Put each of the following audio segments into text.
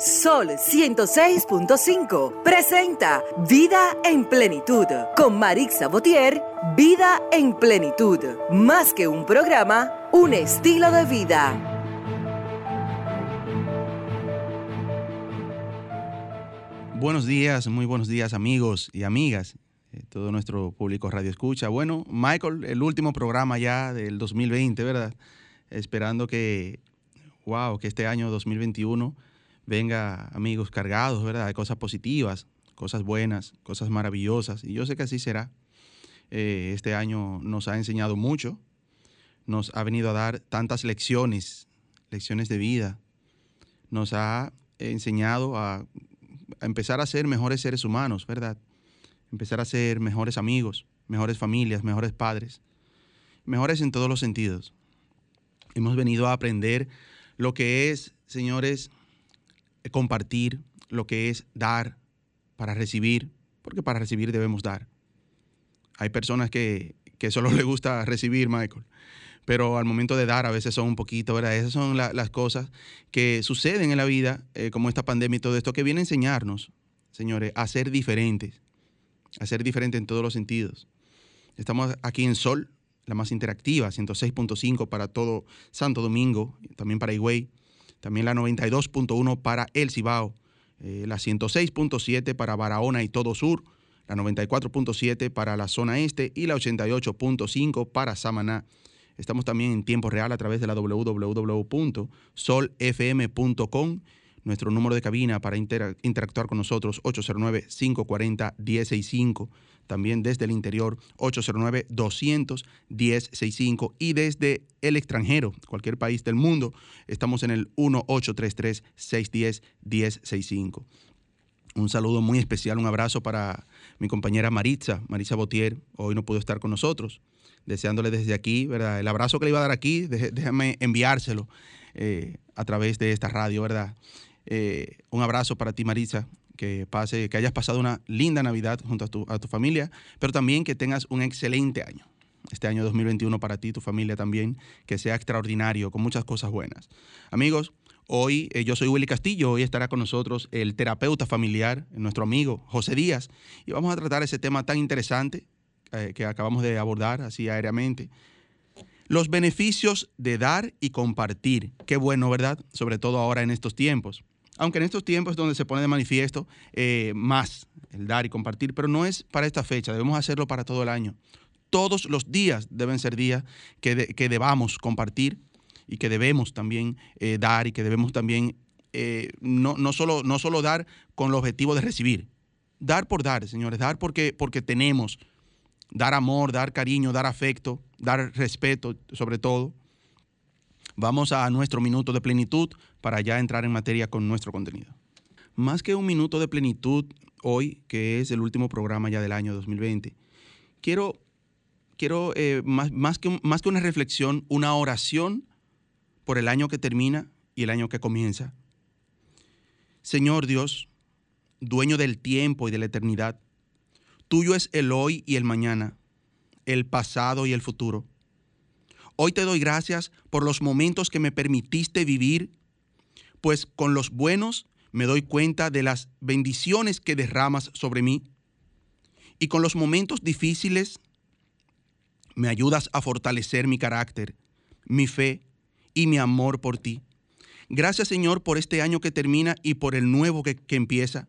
Sol 106.5 presenta Vida en Plenitud con Marix Sabotier. Vida en Plenitud. Más que un programa, un estilo de vida. Buenos días, muy buenos días amigos y amigas, todo nuestro público radio escucha. Bueno, Michael, el último programa ya del 2020, ¿verdad? Esperando que, wow, que este año 2021 venga, amigos, cargados, ¿verdad? De cosas positivas, cosas buenas, cosas maravillosas. Y yo sé que así será. Eh, este año nos ha enseñado mucho, nos ha venido a dar tantas lecciones, lecciones de vida. Nos ha enseñado a, a empezar a ser mejores seres humanos, ¿verdad? Empezar a ser mejores amigos, mejores familias, mejores padres, mejores en todos los sentidos. Hemos venido a aprender lo que es, señores, compartir, lo que es dar para recibir, porque para recibir debemos dar. Hay personas que, que solo les gusta recibir, Michael, pero al momento de dar a veces son un poquito, ¿verdad? Esas son las cosas que suceden en la vida, eh, como esta pandemia y todo esto, que viene a enseñarnos, señores, a ser diferentes, a ser diferentes en todos los sentidos. Estamos aquí en Sol, la más interactiva, 106.5 para todo Santo Domingo, también para Higüey, también la 92.1 para El Cibao, eh, la 106.7 para Barahona y todo sur, la 94.7 para la zona este y la 88.5 para Samaná. Estamos también en tiempo real a través de la www.solfm.com. Nuestro número de cabina para interactuar con nosotros, 809-540-165 también desde el interior 809-200-1065 y desde el extranjero, cualquier país del mundo, estamos en el 1833-610-1065. Un saludo muy especial, un abrazo para mi compañera Maritza, Maritza Botier, hoy no pudo estar con nosotros, deseándole desde aquí, ¿verdad? El abrazo que le iba a dar aquí, déjame enviárselo eh, a través de esta radio, ¿verdad? Eh, un abrazo para ti, Maritza, que pase, que hayas pasado una linda Navidad junto a tu, a tu familia, pero también que tengas un excelente año. Este año 2021 para ti, tu familia también, que sea extraordinario, con muchas cosas buenas. Amigos, hoy eh, yo soy Willy Castillo, hoy estará con nosotros el terapeuta familiar, nuestro amigo José Díaz, y vamos a tratar ese tema tan interesante eh, que acabamos de abordar así aéreamente. Los beneficios de dar y compartir. Qué bueno, ¿verdad? Sobre todo ahora en estos tiempos aunque en estos tiempos es donde se pone de manifiesto eh, más el dar y compartir, pero no es para esta fecha, debemos hacerlo para todo el año. Todos los días deben ser días que, debamos compartir y que debemos también eh, dar y que debemos también eh, no, no, solo, no solo dar con el objetivo de recibir, dar por dar, señores, dar porque, porque tenemos, dar amor, dar cariño, dar afecto, dar respeto sobre todo. Vamos a nuestro minuto de plenitud para ya entrar en materia con nuestro contenido. Más que un minuto de plenitud hoy, que es el último programa ya del año 2020, quiero, quiero eh, más, que, más que una reflexión, una oración por el año que termina y el año que comienza. Señor Dios, dueño del tiempo y de la eternidad, tuyo es el hoy y el mañana, el pasado y el futuro. Hoy te doy gracias por los momentos que me permitiste vivir, pues con los buenos me doy cuenta de las bendiciones que derramas sobre mí. Y con los momentos difíciles me ayudas a fortalecer mi carácter, mi fe y mi amor por ti. Gracias Señor por este año que termina y por el nuevo que, empieza.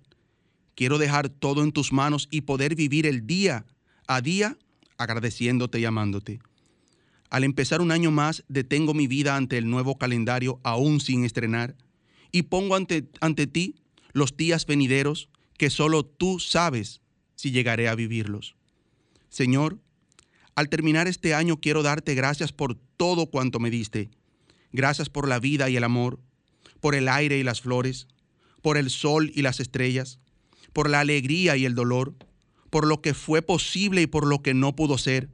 Quiero dejar todo en tus manos y poder vivir el día a día agradeciéndote y amándote. Al empezar un año más, detengo mi vida ante el nuevo calendario aún sin estrenar y pongo ante, ante ti los días venideros que solo tú sabes si llegaré a vivirlos. Señor, al terminar este año quiero darte gracias por todo cuanto me diste. Gracias por la vida y el amor, por el aire y las flores, por el sol y las estrellas, por la alegría y el dolor, por lo que fue posible y por lo que no pudo ser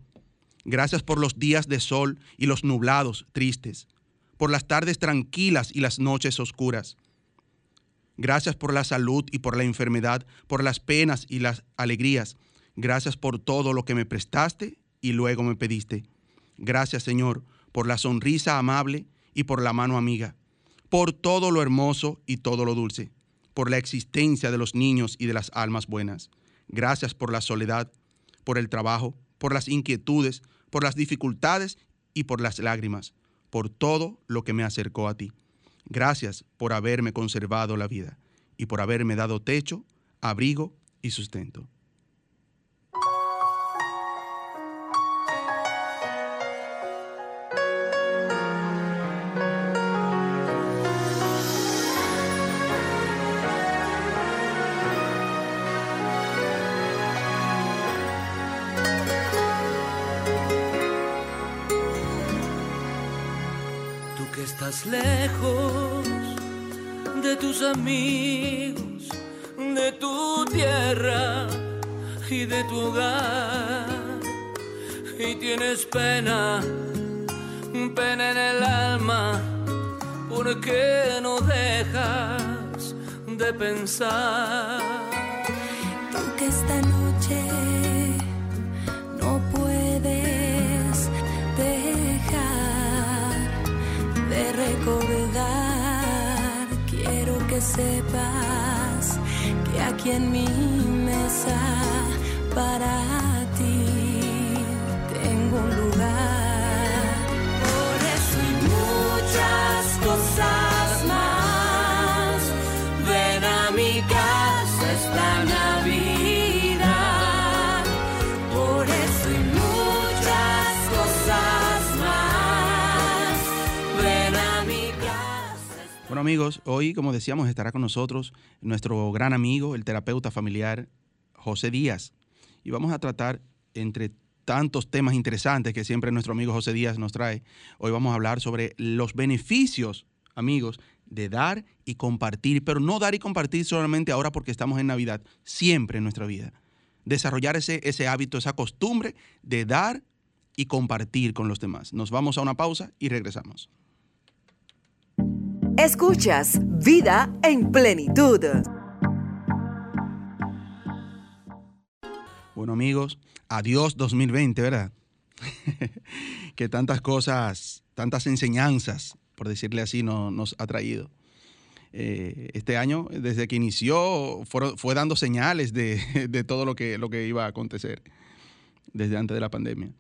Gracias por los días de sol y los nublados tristes, por las tardes tranquilas y las noches oscuras. Gracias por la salud y por la enfermedad, por las penas y las alegrías. Gracias por todo lo que me prestaste y luego me pediste. Gracias, Señor, por la sonrisa amable y por la mano amiga, por todo lo hermoso y todo lo dulce. por la existencia de los niños y de las almas buenas. Gracias por la soledad, por el trabajo, por las inquietudes, por las dificultades y por las lágrimas, por todo lo que me acercó a ti. Gracias por haberme conservado la vida y por haberme dado techo, abrigo y sustento. Lejos de tus amigos, de tu tierra y de tu hogar. Y tienes pena, pena en el alma, porque no dejas de pensar. Aunque esta noche sepas que aquí en mi mesa para amigos, hoy como decíamos estará con nosotros nuestro gran amigo, el terapeuta familiar José Díaz. Y vamos a tratar entre tantos temas interesantes que siempre nuestro amigo José Díaz nos trae. Hoy vamos a hablar sobre los beneficios, amigos, de dar y compartir, pero no dar y compartir solamente ahora porque estamos en Navidad, siempre en nuestra vida. Desarrollar ese, ese hábito, esa costumbre de dar y compartir con los demás. Nos vamos a una pausa y regresamos. Escuchas Vida en Plenitud. Bueno amigos, adiós 2020, ¿verdad? que tantas cosas, tantas enseñanzas, por decirle así, nos ha traído. Eh, este año, desde que inició, fue, dando señales de, todo lo que, lo que iba a acontecer desde antes de la pandemia.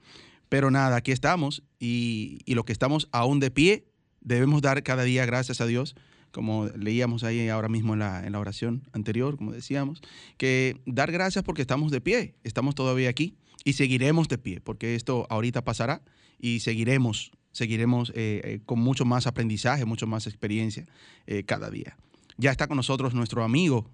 Pero nada, aquí estamos y, y que estamos aún de pie debemos dar cada día gracias a Dios, como leíamos ahí ahora mismo en la, en la oración anterior, como decíamos, que dar gracias porque estamos de pie, estamos todavía aquí y seguiremos de pie, porque esto ahorita pasará y seguiremos, seguiremos eh, eh, con mucho más aprendizaje, mucho más experiencia eh, cada día. Ya está con nosotros nuestro amigo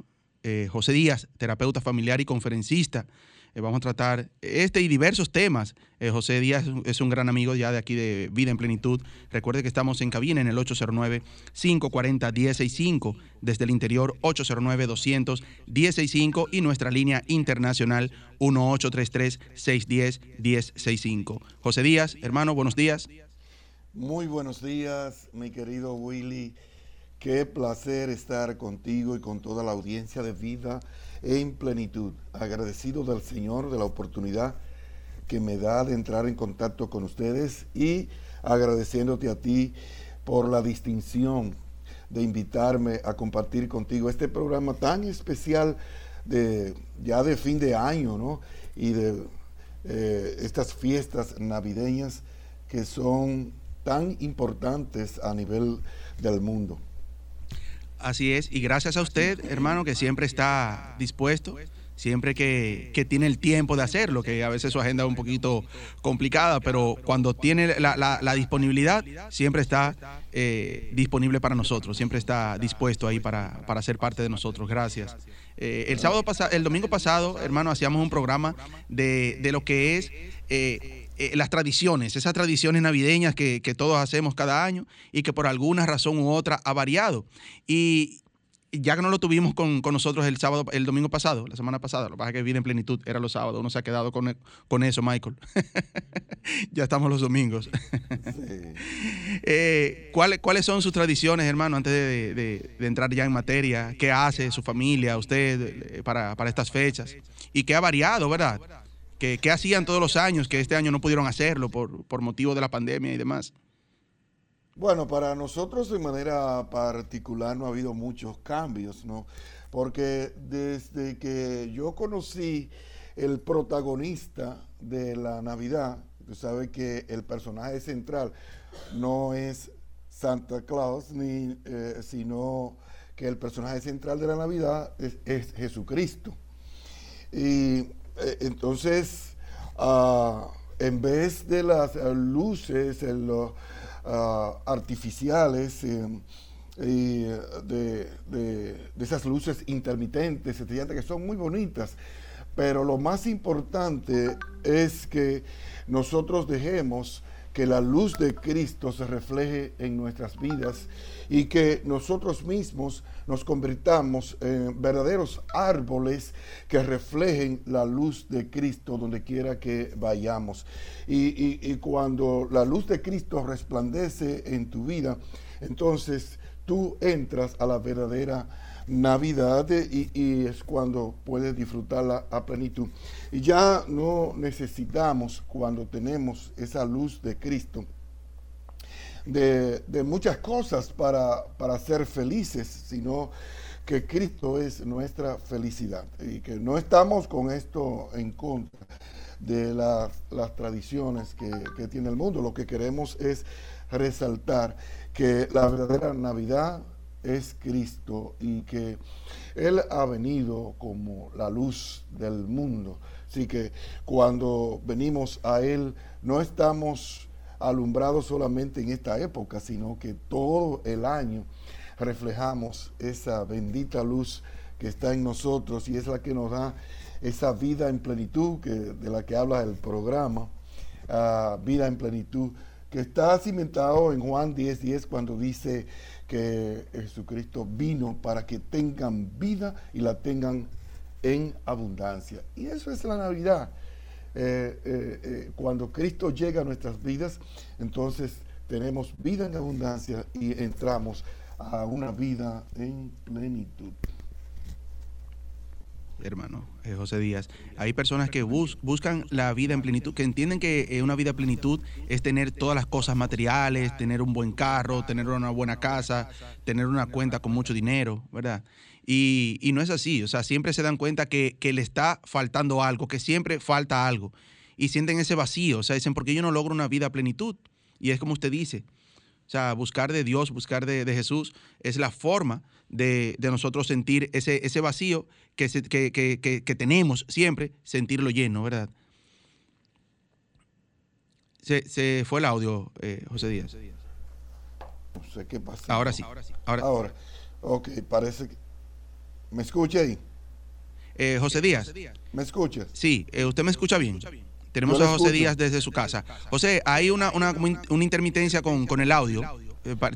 José Díaz, terapeuta familiar y conferencista eh, vamos a tratar este y diversos temas. Eh, José Díaz es un gran amigo ya de aquí de Vida en Plenitud. Recuerde que estamos en cabina en el 809-540-165, desde el interior 809-200-165 y nuestra línea internacional 1833-610-1065. José Díaz, hermano, buenos días. Muy buenos días, mi querido Willy. Qué placer estar contigo y con toda la audiencia de Vida en plenitud, agradecido del Señor de la oportunidad que me da de entrar en contacto con ustedes y agradeciéndote a ti por la distinción de invitarme a compartir contigo este programa tan especial de ya de fin de año, ¿no? Y de eh, estas fiestas navideñas que son tan importantes a nivel del mundo. Así es, y gracias a usted, hermano, que siempre está dispuesto, siempre que, tiene el tiempo de hacerlo, que a veces su agenda es un poquito complicada, pero cuando tiene la, disponibilidad, siempre está eh, disponible para nosotros, siempre está dispuesto ahí para, para ser parte de nosotros. Gracias. Eh, el sábado el domingo pasado, hermano, hacíamos un programa de, de lo que es eh, eh, las tradiciones, esas tradiciones navideñas que, todos hacemos cada año y que por alguna razón u otra ha variado. Y ya que no lo tuvimos con, nosotros el sábado, el domingo pasado, la semana pasada, lo que pasa es que viene en plenitud, era los sábados, uno se ha quedado con, con eso, Michael. ya estamos los domingos. Eh, ¿cuáles, ¿Cuáles son sus tradiciones, hermano, antes de, entrar ya en materia? ¿Qué hace su familia, usted, eh, para, para estas fechas? Y qué ha variado, ¿verdad? Que, hacían todos los años, que este año no pudieron hacerlo por, por motivo de la pandemia y demás. Bueno, para nosotros de manera particular no ha habido muchos cambios, ¿no? Porque desde que yo conocí el protagonista de la Navidad, tú sabes que el personaje central no es Santa Claus, ni, eh, sino que el personaje central de la Navidad es, Jesucristo. Y entonces, ah, en vez de las luces los, ah, artificiales, eh, y de, de, esas luces intermitentes, que son muy bonitas, pero lo más importante es que nosotros dejemos que la luz de Cristo se refleje en nuestras vidas y que nosotros mismos nos convirtamos en verdaderos árboles que reflejen la luz de Cristo donde quiera que vayamos. Y, cuando la luz de Cristo resplandece en tu vida, entonces tú entras a la verdadera Navidad y, es cuando puedes disfrutarla a plenitud. Y ya no necesitamos, cuando tenemos esa luz de Cristo, de, muchas cosas para, para, ser felices, sino que Cristo es nuestra felicidad y que no estamos con esto en contra de las, tradiciones que, que tiene el mundo. Lo que queremos es resaltar que la verdadera Navidad es Cristo y que Él ha venido como la luz del mundo. Así que cuando venimos a Él no estamos alumbrados solamente en esta época, sino que todo el año reflejamos esa bendita luz que está en nosotros y es la que nos da esa vida en plenitud que, de la que habla el programa, ah, vida en plenitud, que está cimentado en Juan 10, 10 cuando dice, que Jesucristo vino para que tengan vida y la tengan en abundancia. Y eso es la Navidad. Eh, eh, eh, cuando Cristo llega a nuestras vidas, entonces tenemos vida en abundancia y entramos a una vida en plenitud hermano eh, José Díaz. Hay personas que buscan la vida en plenitud, que entienden que eh, una vida en plenitud es tener todas las cosas materiales, tener un buen carro, tener una buena casa, tener una cuenta con mucho dinero, ¿verdad? Y, no es así, o sea, siempre se dan cuenta que, le está faltando algo, que siempre falta algo. Y sienten ese vacío, o sea, dicen, ¿por qué yo no logro una vida a plenitud? Y es como usted dice, o sea, buscar de Dios, buscar de, de Jesús es la forma de, nosotros sentir ese, ese vacío que, que, tenemos siempre, sentirlo lleno, ¿verdad? Se, fue el audio, eh, José Díaz. No sé qué pasa. Ahora sí. Ahora, Ahora. Ok, parece que... ¿Me escucha ahí? Eh, José Díaz. ¿Me escucha? Sí, eh, usted me escucha bien. Tenemos a José Díaz desde su casa. José, hay una, una, una intermitencia con, con el audio.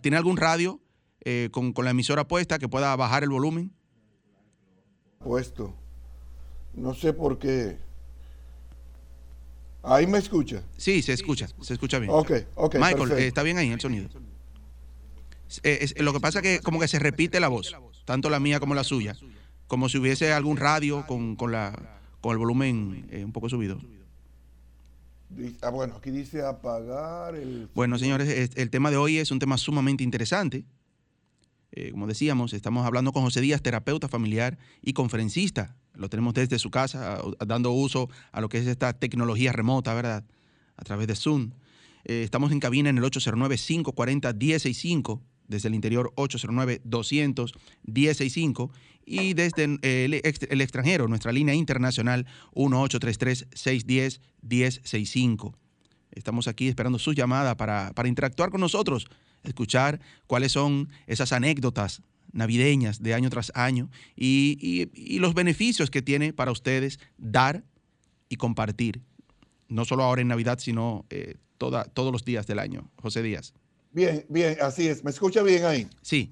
¿Tiene algún radio? Eh, con, la emisora puesta que pueda bajar el volumen? Puesto. No sé por qué. ¿Ahí me escucha? Sí, se escucha, se escucha bien. Ok, ok. Michael, eh, ¿está bien ahí el sonido? Eh, lo que pasa es que como que se repite la voz, tanto la mía como la suya, como si hubiese algún radio con, la, con el volumen un poco subido. Ah, bueno, aquí dice apagar el... Bueno, señores, el tema de hoy es un tema sumamente interesante. Eh, como decíamos, estamos hablando con José Díaz, terapeuta familiar y conferencista. Lo tenemos desde su casa, dando uso a lo que es esta tecnología remota, ¿verdad? A través de Zoom. Eh, estamos en cabina en el 809-540-165, desde el interior 809-200-165 y desde el, el extranjero, nuestra línea internacional 1833-610-1065. Estamos aquí esperando su llamada para, para interactuar con nosotros escuchar cuáles son esas anécdotas navideñas de año tras año y, los beneficios que tiene para ustedes dar y compartir, no solo ahora en Navidad, sino eh, toda, todos los días del año. José Díaz. Bien, bien, así es. ¿Me escucha bien ahí? Sí.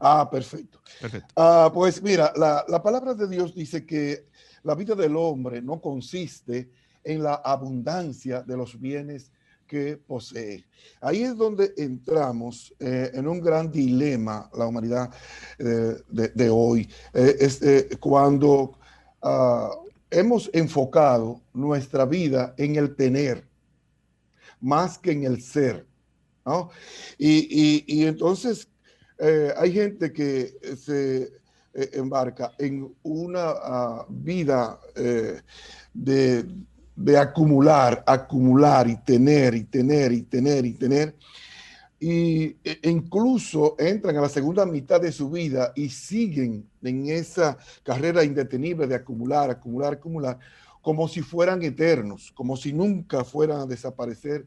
Ah, perfecto. Perfecto. Ah, pues mira, la, la palabra de Dios dice que la vida del hombre no consiste en la abundancia de los bienes que posee. Ahí es donde entramos eh, en un gran dilema, la humanidad eh, de, hoy. Eh, es, cuando ah, hemos enfocado nuestra vida en el tener más que en el ser. ¿No? Y, entonces eh, hay gente que se eh, embarca en una ah, vida eh, de, de, acumular, acumular y tener y tener y tener y tener. Y e, e incluso entran a la segunda mitad de su vida y siguen en esa carrera indetenible de acumular, acumular, acumular, como si fueran eternos, como si nunca fueran a desaparecer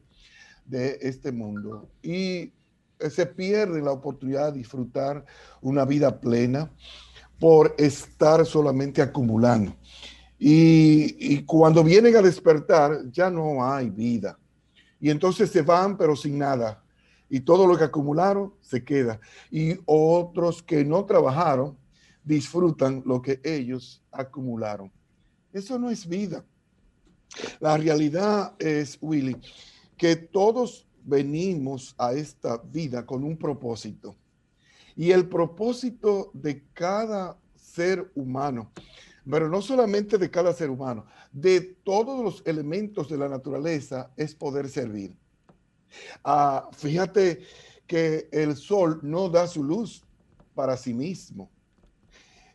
de este mundo. Y se pierde la oportunidad de disfrutar una vida plena por estar solamente acumulando. Y, cuando vienen a despertar, ya no hay vida. Y entonces se van, pero sin nada. Y todo lo que acumularon se queda. Y otros que no trabajaron disfrutan lo que ellos acumularon. Eso no es vida. La realidad es, Willy, que todos venimos a esta vida con un propósito. Y el propósito de cada ser humano, pero no solamente de cada ser humano, de todos los elementos de la naturaleza es poder servir. Ah, fíjate que el sol no da su luz para sí mismo.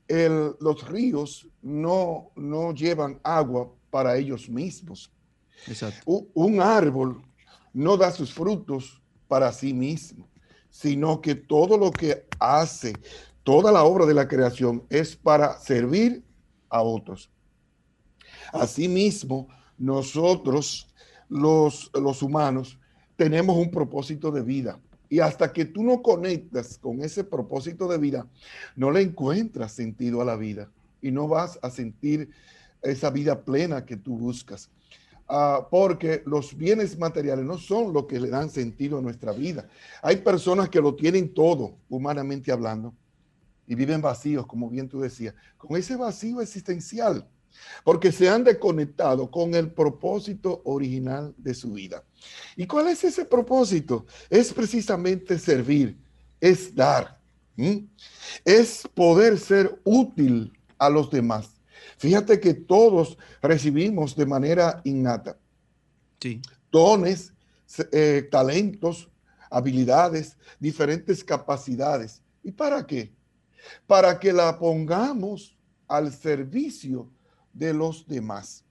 los ríos no, no llevan agua para ellos mismos. un árbol no da sus frutos para sí mismo, sino que todo lo que hace, toda la obra de la creación es para servir a otros. Asimismo, nosotros, los, los humanos, tenemos un propósito de vida. Y hasta que tú no conectas con ese propósito de vida, no le encuentras sentido a la vida y no vas a sentir esa vida plena que tú buscas. Ah, porque los bienes materiales no son lo que le dan sentido a nuestra vida. Hay personas que lo tienen todo, humanamente hablando, y viven vacíos, como bien tú decías, con ese vacío existencial, porque se han desconectado con el propósito original de su vida. ¿Y cuál es ese propósito? Es precisamente servir, es dar, es poder ser útil a los demás. Fíjate que todos recibimos de manera innata dones, eh, talentos, habilidades, diferentes capacidades. ¿Y para qué? Para que la pongamos al servicio de los demás.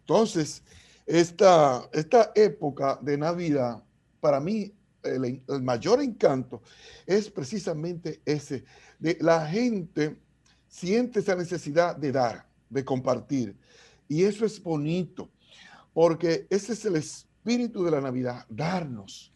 Entonces, esta, esta época de Navidad, para mí, el, el, mayor encanto es precisamente ese, de la gente siente esa necesidad de dar de compartir. Y eso es bonito, porque ese es el espíritu de la Navidad, darnos.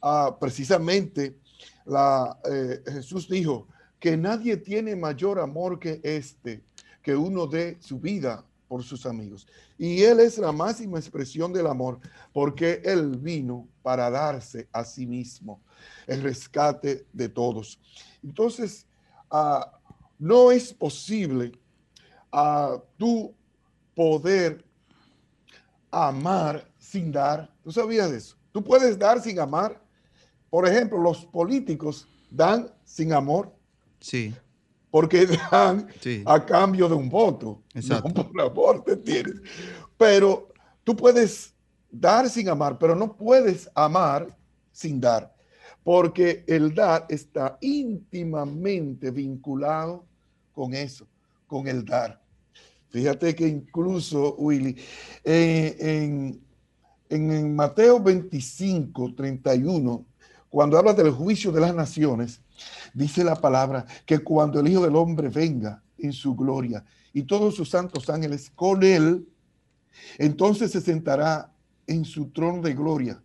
Ah, precisamente la, eh, Jesús dijo que nadie tiene mayor amor que este, que uno dé su vida por sus amigos. Y Él es la máxima expresión del amor, porque Él vino para darse a sí mismo el rescate de todos. Entonces, ah, no es posible a tu poder amar sin dar. ¿Tú sabías de eso? Tú puedes dar sin amar. Por ejemplo, los políticos dan sin amor. Sí. Porque dan a cambio de un voto. Exacto. No por amor, ¿te entiendes? Pero tú puedes dar sin amar, pero no puedes amar sin dar. Porque el dar está íntimamente vinculado con eso, con el dar. Fíjate que incluso, Willy, eh, en, en, Mateo 25, 31, cuando habla del juicio de las naciones, dice la palabra que cuando el Hijo del Hombre venga en su gloria y todos sus santos ángeles con él, entonces se sentará en su trono de gloria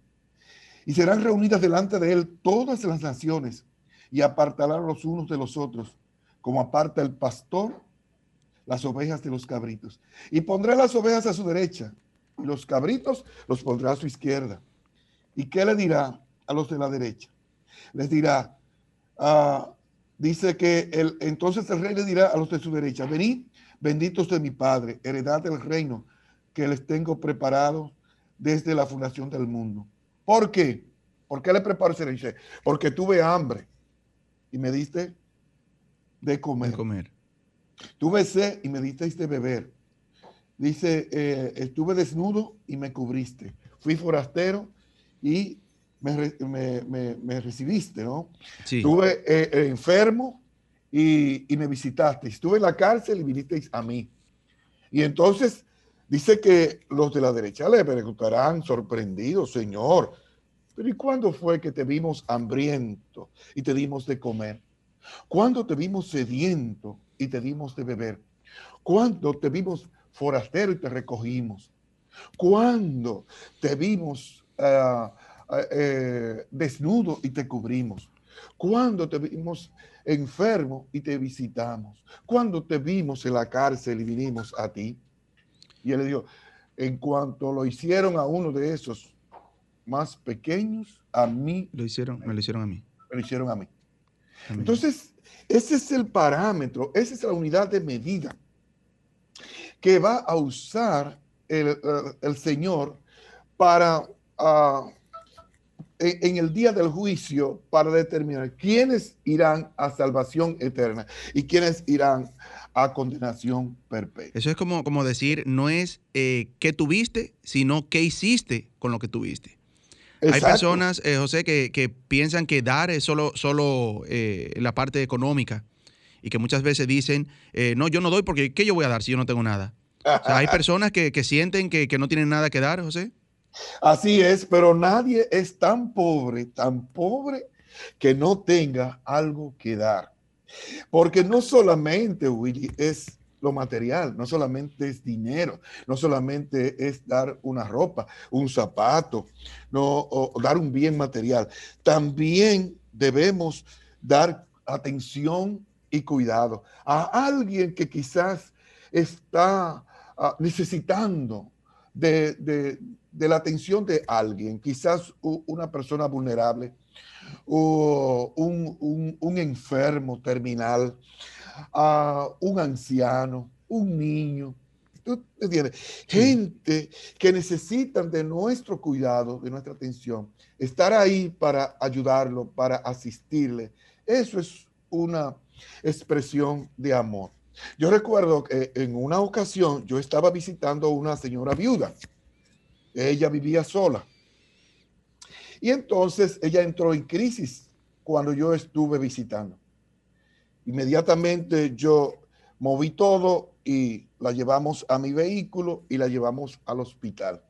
y serán reunidas delante de él todas las naciones y apartarán los unos de los otros, como aparta el pastor las ovejas de los cabritos. Y pondré las ovejas a su derecha y los cabritos los pondrá a su izquierda. ¿Y qué le dirá a los de la derecha? Les dirá, ah, dice que el, entonces el rey le dirá a los de su derecha, venid, benditos de mi Padre, heredad del reino que les tengo preparado desde la fundación del mundo. ¿Por qué? ¿Por qué le preparo ese? Porque tuve hambre y me diste. De comer. Tuve sed y me diste beber. Dice, eh, estuve desnudo y me cubriste. Fui forastero y me, recibiste, ¿no? Sí. Estuve eh, eh, enfermo y, me visitaste. Estuve en la cárcel y vinisteis a mí. Y entonces dice que los de la derecha le preguntarán sorprendidos, Señor, pero ¿y cuándo fue que te vimos hambriento y te dimos de comer? ¿Cuándo te vimos sediento y te dimos de beber? ¿Cuándo te vimos forastero y te recogimos? ¿Cuándo te vimos uh, eh, desnudo y te cubrimos. Cuando te vimos enfermo y te visitamos. Cuando te vimos en la cárcel y vinimos a ti. Y él le dijo, en cuanto lo hicieron a uno de esos más pequeños, a mí. Lo hicieron, me lo hicieron a mí. Me lo hicieron a mí. Entonces, ese es el parámetro, esa es la unidad de medida que va a usar el, el Señor para uh, en, el día del juicio para determinar quiénes irán a salvación eterna y quiénes irán a condenación perpetua. Eso es como, como decir, no es eh, qué tuviste, sino qué hiciste con lo que tuviste. Hay personas, eh, José, que, piensan que dar es solo, solo eh, la parte económica y que muchas veces dicen, no, yo no doy porque ¿qué yo voy a dar si yo no tengo nada? hay personas que, sienten que, que no tienen nada que dar, José. Así es, pero nadie es tan pobre, tan pobre que no tenga algo que dar. Porque no solamente, Willy, es lo material, no solamente es dinero, no solamente es dar una ropa, un zapato, no, dar un bien material. También debemos dar atención y cuidado a alguien que quizás está ah, necesitando de, la atención de alguien, quizás una persona vulnerable, o un, enfermo terminal, un anciano, un niño. Gente que necesitan de nuestro cuidado, de nuestra atención, estar ahí para ayudarlo, para asistirle. Eso es una expresión de amor. Yo recuerdo que en una ocasión yo estaba visitando a una señora viuda. Ella vivía sola. Y entonces ella entró en crisis cuando yo estuve visitando. Inmediatamente yo moví todo y la llevamos a mi vehículo y la llevamos al hospital.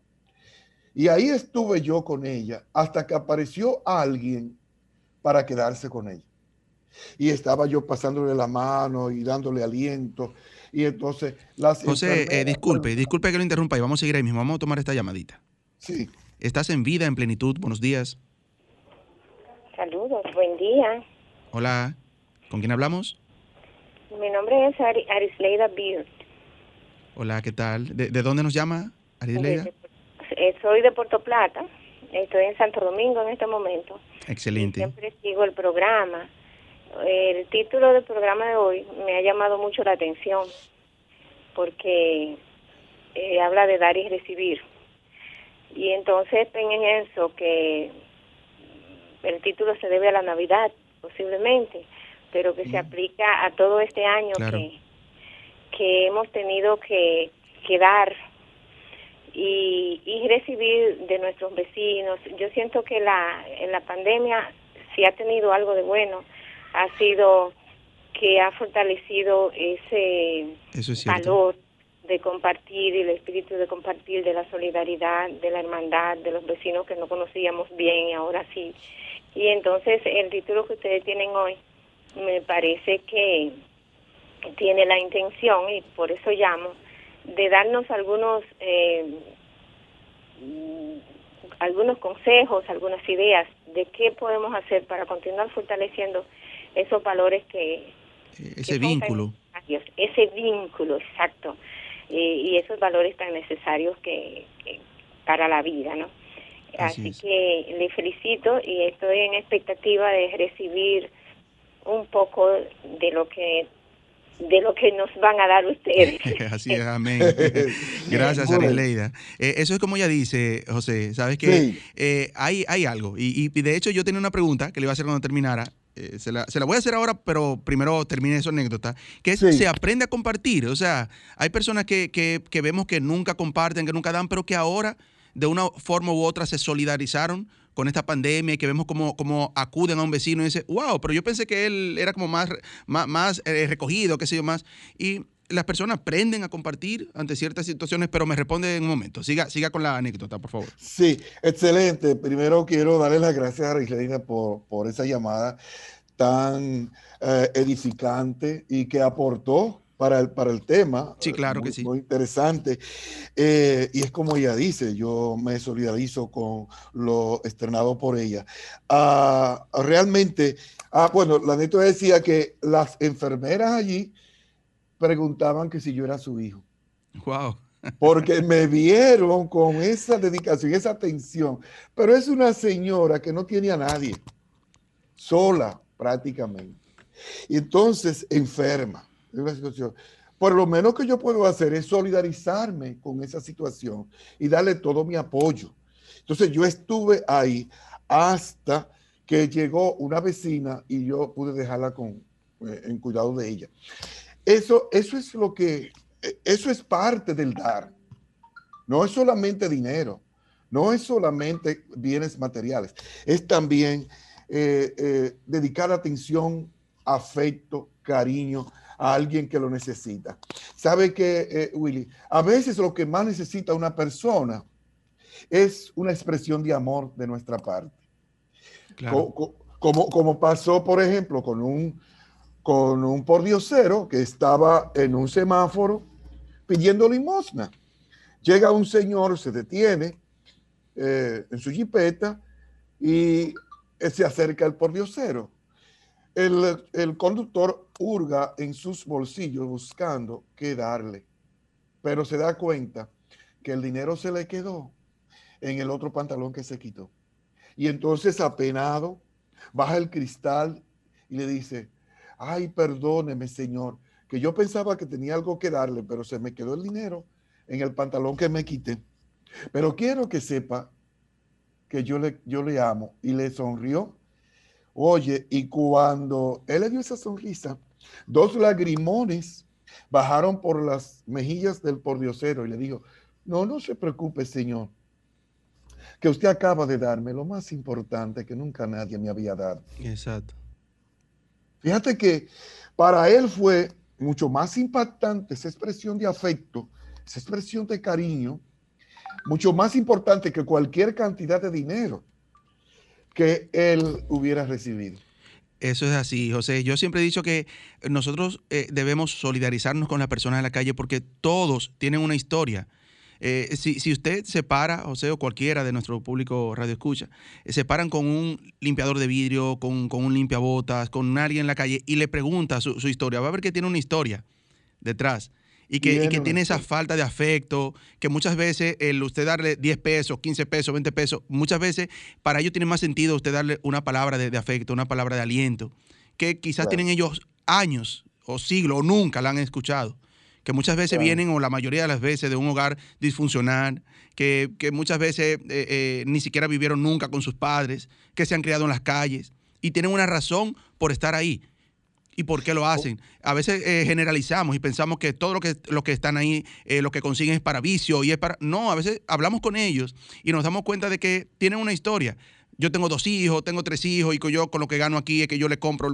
Y ahí estuve yo con ella hasta que apareció alguien para quedarse con ella y estaba yo pasándole la mano y dándole aliento. Y entonces las José, eh, disculpe, disculpe que lo interrumpa y vamos a seguir ahí mismo. Vamos a tomar esta llamadita. Sí. Estás en vida, en plenitud. Buenos días. Saludos, buen día. Hola, ¿con quién hablamos? Mi nombre es Arisleida Beard. Hola, ¿qué tal? ¿De, dónde nos llama, Arisleida? Eh, soy de Puerto Plata. Estoy en Santo Domingo en este momento. Excelente. siempre sigo el programa el título del programa de hoy me ha llamado mucho la atención porque eh, habla de dar y recibir. Y entonces pienso que el título se debe a la Navidad, posiblemente, pero que se aplica a todo este año que, que hemos tenido que, que dar y, y recibir de nuestros vecinos. Yo siento que la, en la pandemia sí ha tenido algo de bueno, ha sido que ha fortalecido ese valor de compartir y el espíritu de compartir, de la solidaridad, de la hermandad, de los vecinos que no conocíamos bien y ahora sí. Y entonces el título que ustedes tienen hoy me parece que tiene la intención, y por eso llamo, de darnos algunos eh, algunos consejos, algunas ideas de qué podemos hacer para continuar fortaleciendo esos valores que... Ese vínculo. Ese vínculo, exacto. y esos valores tan necesarios que, para la vida, ¿no? Así, que le felicito y estoy en expectativa de recibir un poco de lo que de lo que nos van a dar ustedes. Así es, amén. Gracias, Arileida. Eh, eso es como ella dice, José, sabes que eh, hay, hay algo, y, y, de hecho yo tenía una pregunta que le iba a hacer cuando terminara, eh, se, la, voy a hacer ahora, pero primero termine esa anécdota, que es se aprende a compartir. O sea, hay personas que, que, vemos que nunca comparten, que nunca dan, pero que ahora de una forma u otra se solidarizaron con esta pandemia y que vemos cómo, cómo acuden a un vecino y dice, wow, pero yo pensé que él era como más, más, más eh, recogido, qué sé yo más. Y las personas aprenden a compartir ante ciertas situaciones, pero me responde en un momento. Siga, siga con la anécdota, por favor. Sí, excelente. Primero quiero darle las gracias a Rislina por, por esa llamada tan eh, edificante y que aportó para el, para el tema. Sí, claro que sí. Muy interesante. Eh, y es como ella dice, yo me solidarizo con lo estrenado por ella. Ah, realmente, ah, bueno, la neto decía que las enfermeras allí preguntaban que si yo era su hijo. Wow. Porque me vieron con esa dedicación, esa atención. Pero es una señora que no tiene a nadie, sola prácticamente. Y entonces enferma. Por lo menos que yo puedo hacer es solidarizarme con esa situación y darle todo mi apoyo. Entonces yo estuve ahí hasta que llegó una vecina y yo pude dejarla con, eh, en cuidado de ella. Eso, eso es lo que, eso es parte del dar. No es solamente dinero, no es solamente bienes materiales, es también eh, eh, dedicar atención, afecto, cariño a alguien que lo necesita. ¿Sabe que, eh, Willy? A veces lo que más necesita una persona es una expresión de amor de nuestra parte. como, como pasó, por ejemplo, con un con un pordiosero que estaba en un semáforo pidiendo limosna. Llega un señor, se detiene eh, en su jipeta y se acerca al pordiosero. El, conductor hurga en sus bolsillos buscando qué darle, pero se da cuenta que el dinero se le quedó en el otro pantalón que se quitó. Y entonces apenado, baja el cristal y le dice, ay, perdóneme, Señor, que yo pensaba que tenía algo que darle, pero se me quedó el dinero en el pantalón que me quité. Pero quiero que sepa que yo le, yo le amo y le sonrió. Oye, y cuando él le dio esa sonrisa, dos lagrimones bajaron por las mejillas del pordiosero y le dijo, no, no se preocupe, Señor, que usted acaba de darme lo más importante que nunca nadie me había dado. Exacto. Fíjate que para él fue mucho más impactante esa expresión de afecto, esa expresión de cariño, mucho más importante que cualquier cantidad de dinero que él hubiera recibido. Eso es así, José. Yo siempre he dicho que nosotros eh, debemos solidarizarnos con las personas en la calle porque todos tienen una historia. Eh, si, usted se para, José, o cualquiera de nuestro público radio escucha, eh, se paran con un limpiador de vidrio, con, un limpiabotas, con alguien en la calle y le pregunta su, historia, va a ver que tiene una historia detrás. Y que, tiene esa falta de afecto, que muchas veces el usted darle 10 pesos, 15 pesos, 20 pesos, muchas veces para ellos tiene más sentido usted darle una palabra de, afecto, una palabra de aliento, que quizás tienen ellos años o siglos o nunca la han escuchado que muchas veces vienen, o la mayoría de las veces, de un hogar disfuncional, que, muchas veces eh, eh, ni siquiera vivieron nunca con sus padres, que se han criado en las calles y tienen una razón por estar ahí. ¿Y por qué lo hacen? A veces eh, generalizamos y pensamos que todo lo que, lo que están ahí, lo que consiguen es para vicio y es para... No, a veces hablamos con ellos y nos damos cuenta de que tienen una historia yo tengo dos hijos, tengo tres hijos y yo con lo que gano aquí es que yo le compro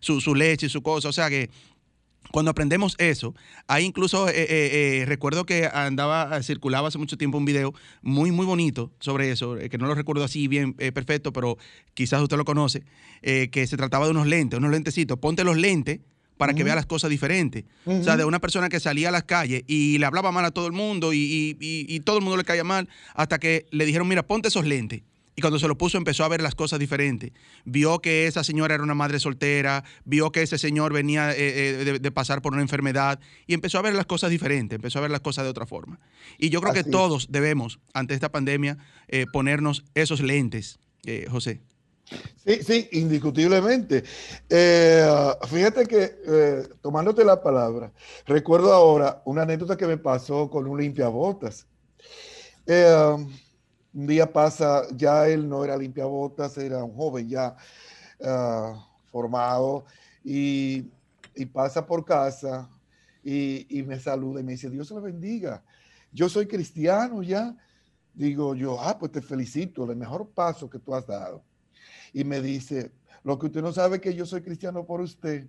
su, su, leche y su cosa. O sea que cuando aprendemos eso, hay incluso, eh, eh, eh, recuerdo que andaba, circulaba hace mucho tiempo un video muy, muy bonito sobre eso, que no lo recuerdo así bien perfecto, pero quizás usted lo conoce, que se trataba de unos lentes, unos lentecitos. Ponte los lentes para que vea las cosas diferentes. O sea, de una persona que salía a las calles y le hablaba mal a todo el mundo y, y todo el mundo le caía mal, hasta que le dijeron, mira, ponte esos lentes. Y cuando se lo puso empezó a ver las cosas diferentes. Vio que esa señora era una madre soltera, vio que ese señor venía eh, eh, de, pasar por una enfermedad y empezó a ver las cosas diferentes, empezó a ver las cosas de otra forma. Y yo creo que todos debemos, ante esta pandemia, eh, ponernos esos lentes, José. Sí, sí, indiscutiblemente. fíjate que, tomándote la palabra, recuerdo ahora una anécdota que me pasó con un limpiabotas. Un día pasa, ya él no era limpiabotas, era un joven ya ah, formado y, pasa por casa y, me saluda y me dice, Dios le bendiga. Yo soy cristiano ya digo yo, ah, pues te felicito, el mejor paso que tú has dado. Y me dice, lo que usted no sabe es que yo soy cristiano por usted.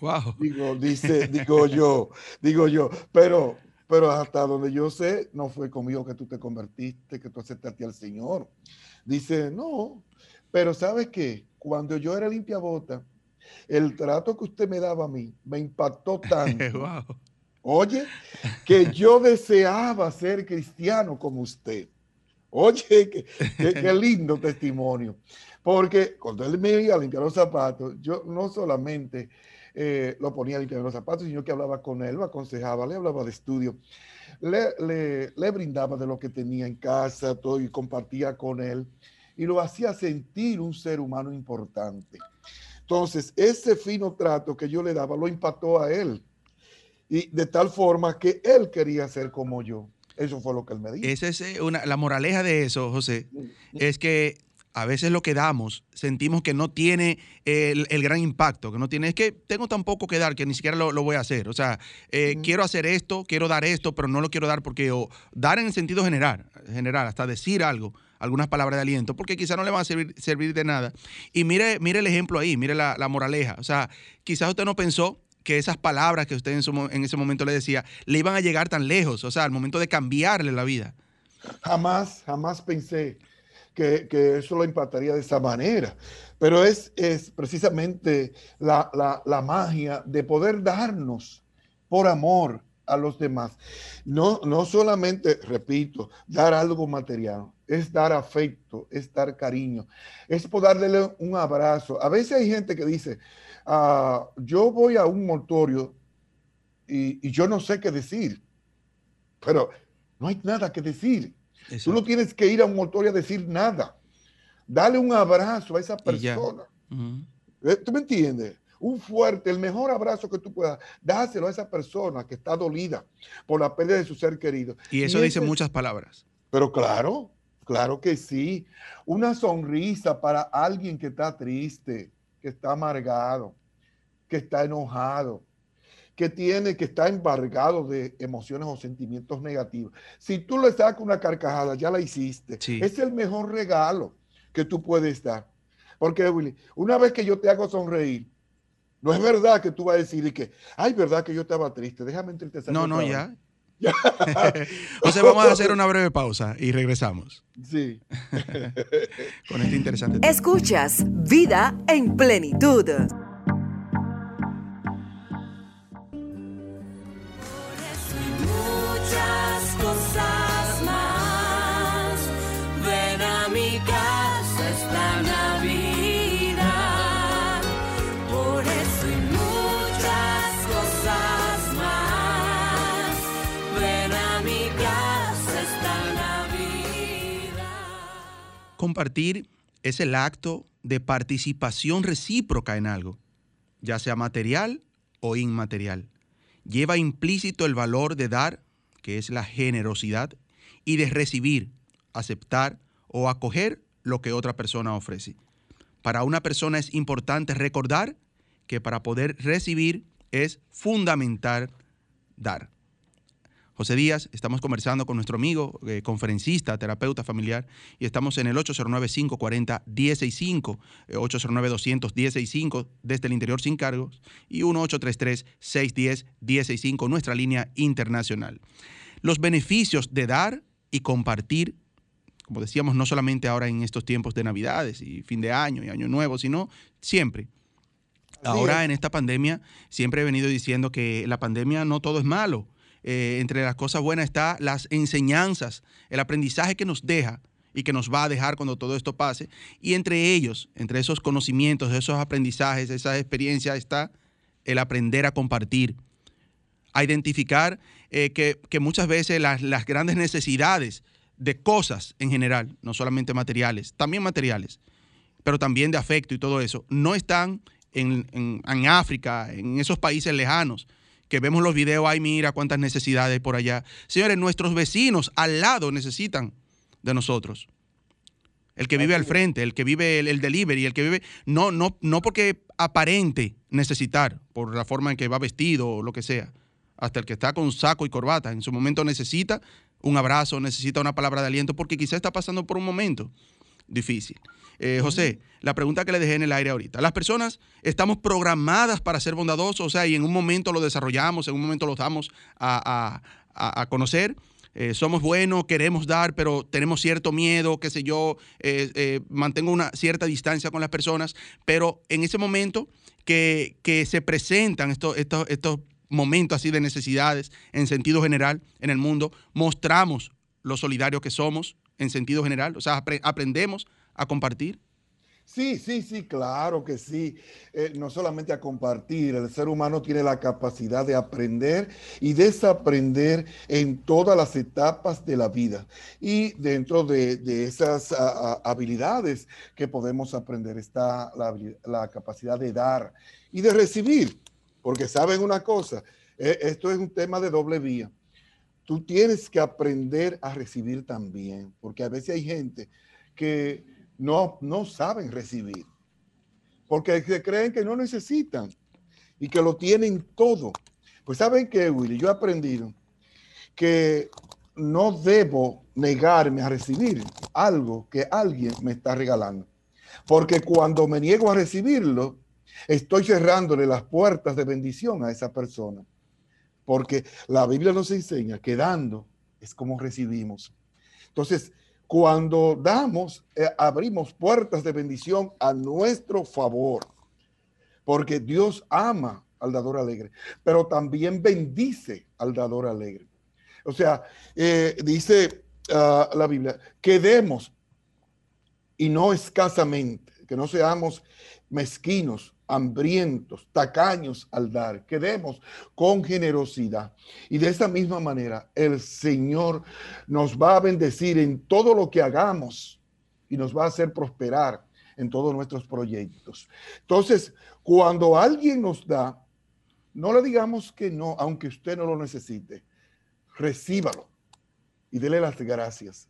Wow. Digo, dice, digo yo, digo yo, pero, pero hasta donde yo sé, no fue conmigo que tú te convertiste, que tú aceptaste al Señor. Dice, no, pero ¿sabes qué? Cuando yo era limpiabota, el trato que usted me daba a mí me impactó tanto. wow. Oye, que yo deseaba ser cristiano como usted. Oye, qué, lindo testimonio. Porque cuando él me iba a limpiar los zapatos, yo no solamente eh, lo ponía a limpiar los zapatos, sino que hablaba con él, lo aconsejaba, le hablaba de estudio, le, le- le brindaba de lo que tenía en casa, todo y compartía con él y lo hacía sentir un ser humano importante. Entonces, ese fino trato que yo le daba lo impactó a él y de tal forma que él quería ser como yo. Eso fue lo que él me dijo. Esa es eh, una, la moraleja de eso, José, es que a veces lo que damos sentimos que no tiene el, el gran impacto, que no tiene, es que tengo tan poco que dar que ni siquiera lo, lo voy a hacer. O sea, eh, quiero hacer esto, quiero dar esto, pero no lo quiero dar porque, o dar en el sentido general, general, hasta decir algo, algunas palabras de aliento, porque quizás no le van a servir, servir de nada. Y mire, mire el ejemplo ahí, mire la, la moraleja. O sea, quizás usted no pensó que esas palabras que usted en, su mo- en ese momento le decía le iban a llegar tan lejos, o sea, al momento de cambiarle la vida. Jamás, jamás pensé que, eso lo impactaría de esa manera. Pero es, es precisamente la, la- la magia de poder darnos por amor a los demás. No, no solamente, repito, dar algo material, es dar afecto, es dar cariño, es poder darle un abrazo. A veces hay gente que dice, ah, yo voy a un mortorio y yo no sé qué decir, pero no hay nada que decir. Tú no tienes que ir a un motor y a decir nada. Dale un abrazo a esa persona. Eh, ¿Tú me entiendes? Un fuerte, el mejor abrazo que tú puedas, dáselo a esa persona que está dolida por la pérdida de su ser querido. Y eso dice ese- muchas palabras. Pero claro, claro que sí. Una sonrisa para alguien que está triste, que está amargado, que está enojado, que tiene, que está embargado de emociones o sentimientos negativos. Si tú le sacas una carcajada, ya la hiciste. Sí. Es el mejor regalo que tú puedes dar. Porque, Willy, una vez que yo te hago sonreír, no es verdad que tú vas a decir y que, ay, verdad que yo estaba triste, déjame entristecer. No, no, ya. vez". o sea, vamos a hacer una breve pausa y regresamos Sí. con este interesante tema. Escuchas Vida en Plenitud. Compartir es el acto de participación recíproca en algo, ya sea material o inmaterial. Lleva implícito el valor de dar, que es la generosidad, y de recibir, aceptar o acoger lo que otra persona ofrece. Para una persona es importante recordar que para poder recibir es fundamental dar. José Díaz, estamos conversando con nuestro amigo, eh, conferencista, terapeuta familiar, y estamos en el 809-540-165, eh, 809-200-165 desde el interior sin cargos y 1833-610-165, nuestra línea internacional. Los beneficios de dar y compartir, como decíamos, no solamente ahora en estos tiempos de Navidades y fin de año y Año Nuevo, sino siempre. Ahora es. en esta pandemia, siempre he venido diciendo que la pandemia no todo es malo. Eh, entre las cosas buenas está las enseñanzas, el aprendizaje que nos deja y que nos va a dejar cuando todo esto pase. Y entre ellos, entre esos conocimientos, esos aprendizajes, esas experiencias, está el aprender a compartir, a identificar eh, que, que muchas veces las, las grandes necesidades de cosas en general, no solamente materiales, también materiales, pero también de afecto y todo eso, no están en, en- en África, en esos países lejanos, que vemos los videos, ay, mira cuántas necesidades hay por allá. Señores, nuestros vecinos al lado necesitan de nosotros. El que vive al frente, el que vive el, el delivery, el que vive, no, no, no porque aparente necesitar, por la forma en que va vestido o lo que sea, hasta el que está con saco y corbata, en su momento necesita un abrazo, necesita una palabra de aliento, porque quizá está pasando por un momento difícil. Eh, José, la pregunta que le dejé en el aire ahorita. Las personas estamos programadas para ser bondadosos, o sea, y en un momento lo desarrollamos, en un momento lo damos a, a- a conocer. Eh, somos buenos, queremos dar, pero tenemos cierto miedo, qué sé yo, eh, mantengo una cierta distancia con las personas, pero en ese momento que, que se presentan estos, estos, estos momentos así de necesidades en sentido general en el mundo, mostramos lo solidarios que somos en sentido general, o sea, apre- aprendemos a compartir. Sí, sí, sí, claro que sí. Eh, no solamente a compartir, el ser humano tiene la capacidad de aprender y desaprender en todas las etapas de la vida. Y dentro de, esas habilidades que podemos aprender está la capacidad de dar y de recibir. Porque saben una cosa, Eh, esto es un tema de doble vía. Tú tienes que aprender a recibir también, porque a veces hay gente que no, no saben recibir, porque se creen que no necesitan y que lo tienen todo. Pues saben que, Willy, yo he aprendido que no debo negarme a recibir algo que alguien me está regalando, porque cuando me niego a recibirlo, estoy cerrándole las puertas de bendición a esa persona, porque la Biblia nos enseña que dando es como recibimos. Entonces, cuando damos, eh, abrimos puertas de bendición a nuestro favor, porque Dios ama al dador alegre, pero también bendice al dador alegre. O sea, eh, dice ah, la Biblia, que demos y no escasamente, que no seamos mezquinos, hambrientos, tacaños al dar, que demos con generosidad. Y de esa misma manera, el Señor nos va a bendecir en todo lo que hagamos y nos va a hacer prosperar en todos nuestros proyectos. Entonces, cuando alguien nos da, no le digamos que no, aunque usted no lo necesite. Recíbalo y dele las gracias.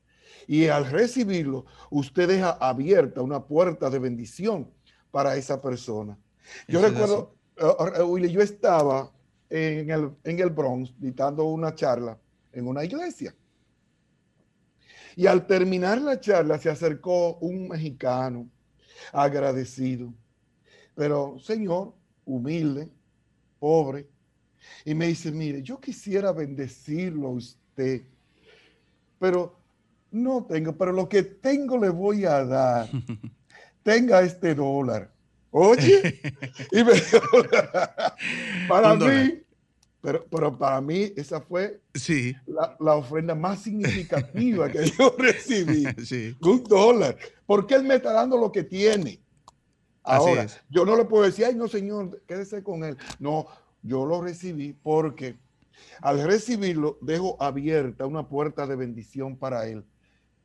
Y al recibirlo, usted deja abierta una puerta de bendición para esa persona. Yo Eso recuerdo, uh, uh, Willy, yo estaba en el, en el Bronx dictando una charla en una iglesia. Y al terminar la charla se acercó un mexicano agradecido, pero señor, humilde, pobre, y me dice, mire, yo quisiera bendecirlo a usted, pero no tengo, pero lo que tengo le voy a dar. Tenga este dólar. Oye, y me dio- para mí, pero, pero para mí esa fue Sí, la, la ofrenda más significativa que yo recibí. sí. Un dólar. Porque él me está dando lo que tiene. Ahora, yo no le puedo decir, ay, no, señor, quédese con él. No, yo lo recibí porque al recibirlo dejo abierta una puerta de bendición para él,